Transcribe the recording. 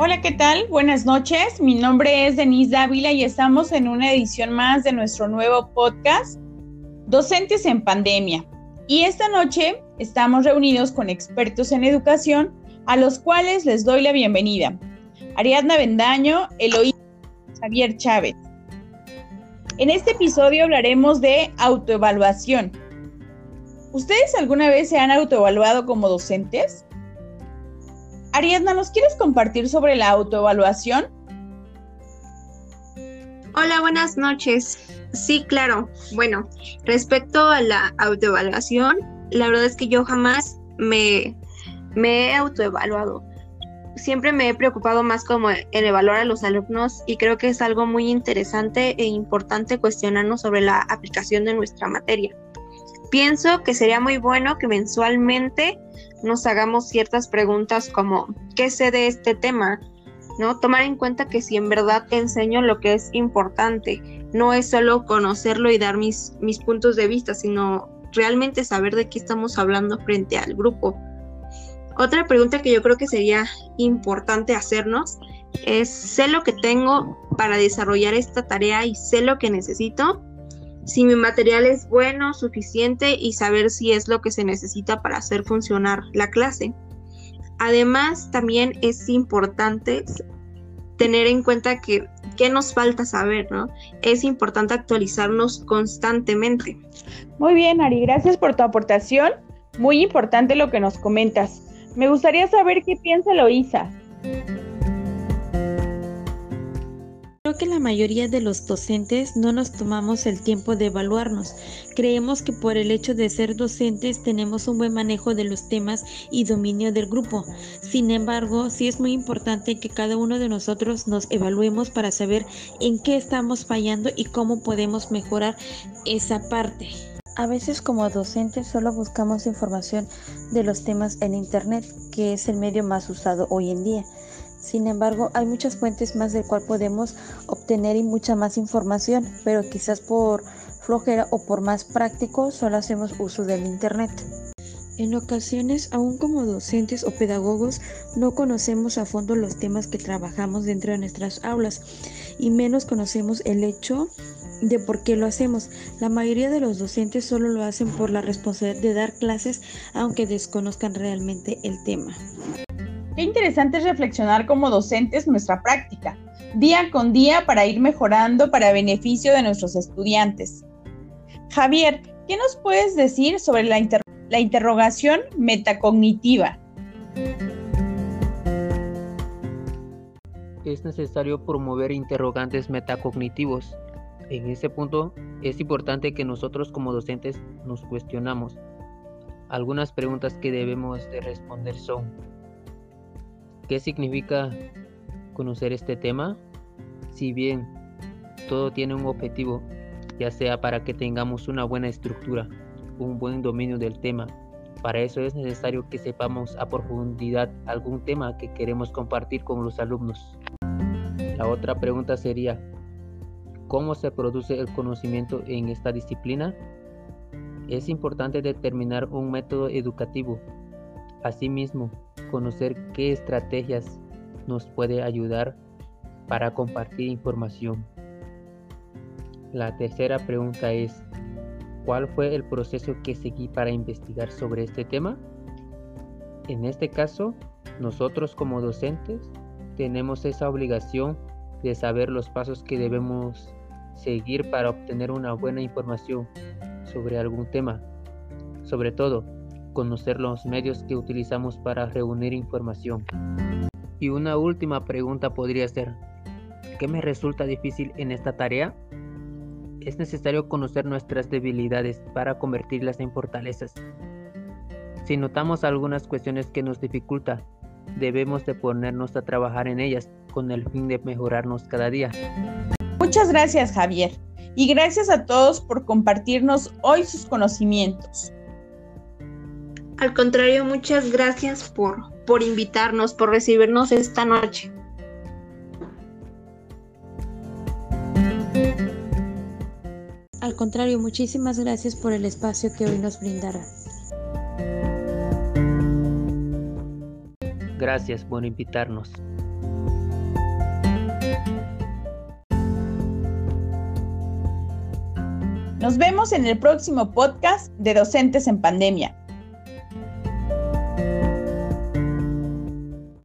Hola, ¿qué tal? Buenas noches. Mi nombre es Denise Dávila y estamos en una edición más de nuestro nuevo podcast, Docentes en Pandemia. Y esta noche estamos reunidos con expertos en educación, a los cuales les doy la bienvenida. Ariadna Bendaño, Eloísa Javier Chávez. En este episodio hablaremos de autoevaluación. ¿Ustedes alguna vez se han autoevaluado como docentes? Ariadna, ¿nos quieres compartir sobre la autoevaluación? Hola, buenas noches. Sí, claro. Bueno, respecto a la autoevaluación, la verdad es que yo jamás me, me he autoevaluado. Siempre me he preocupado más como en evaluar a los alumnos y creo que es algo muy interesante e importante cuestionarnos sobre la aplicación de nuestra materia. Pienso que sería muy bueno que mensualmente nos hagamos ciertas preguntas como ¿qué sé de este tema? ¿No? Tomar en cuenta que si en verdad enseño lo que es importante, no es solo conocerlo y dar mis, mis puntos de vista, sino realmente saber de qué estamos hablando frente al grupo. Otra pregunta que yo creo que sería importante hacernos es, ¿sé lo que tengo para desarrollar esta tarea y sé lo que necesito? Si mi material es bueno, suficiente y saber si es lo que se necesita para hacer funcionar la clase. Además, también es importante tener en cuenta que qué nos falta saber, ¿no? Es importante actualizarnos constantemente. Muy bien, Ari, gracias por tu aportación. Muy importante lo que nos comentas. Me gustaría saber qué piensa Loisa. Que la mayoría de los docentes no nos tomamos el tiempo de evaluarnos. Creemos que por el hecho de ser docentes tenemos un buen manejo de los temas y dominio del grupo. Sin embargo, sí es muy importante que cada uno de nosotros nos evaluemos para saber en qué estamos fallando y cómo podemos mejorar esa parte. A veces como docentes solo buscamos información de los temas en Internet, que es el medio más usado hoy en día. Sin embargo, hay muchas fuentes más del cual podemos obtener y mucha más información, pero quizás por flojera o por más práctico solo hacemos uso del Internet. En ocasiones, aún como docentes o pedagogos, no conocemos a fondo los temas que trabajamos dentro de nuestras aulas y menos conocemos el hecho de por qué lo hacemos. La mayoría de los docentes solo lo hacen por la responsabilidad de dar clases aunque desconozcan realmente el tema. Qué interesante es reflexionar como docentes nuestra práctica, día con día para ir mejorando para beneficio de nuestros estudiantes. Javier, ¿qué nos puedes decir sobre la, la interrogación metacognitiva? Es necesario promover interrogantes metacognitivos. En ese punto es importante que nosotros como docentes nos cuestionamos. Algunas preguntas que debemos de responder son ¿Qué significa conocer este tema? Si bien todo tiene un objetivo, ya sea para que tengamos una buena estructura, un buen dominio del tema, para eso es necesario que sepamos a profundidad algún tema que queremos compartir con los alumnos. La otra pregunta sería, ¿cómo se produce el conocimiento en esta disciplina? Es importante determinar un método educativo. Asimismo, conocer qué estrategias nos puede ayudar para compartir información. La tercera pregunta es, ¿cuál fue el proceso que seguí para investigar sobre este tema? En este caso, nosotros como docentes tenemos esa obligación de saber los pasos que debemos seguir para obtener una buena información sobre algún tema. Sobre todo, conocer los medios que utilizamos para reunir información. Y una última pregunta podría ser, ¿qué me resulta difícil en esta tarea? Es necesario conocer nuestras debilidades para convertirlas en fortalezas. Si notamos algunas cuestiones que nos dificultan, debemos de ponernos a trabajar en ellas con el fin de mejorarnos cada día. Muchas gracias Javier y gracias a todos por compartirnos hoy sus conocimientos. Al contrario, muchas gracias por, por invitarnos, por recibirnos esta noche. Al contrario, muchísimas gracias por el espacio que hoy nos brindará. Gracias por invitarnos. Nos vemos en el próximo podcast de Docentes en Pandemia.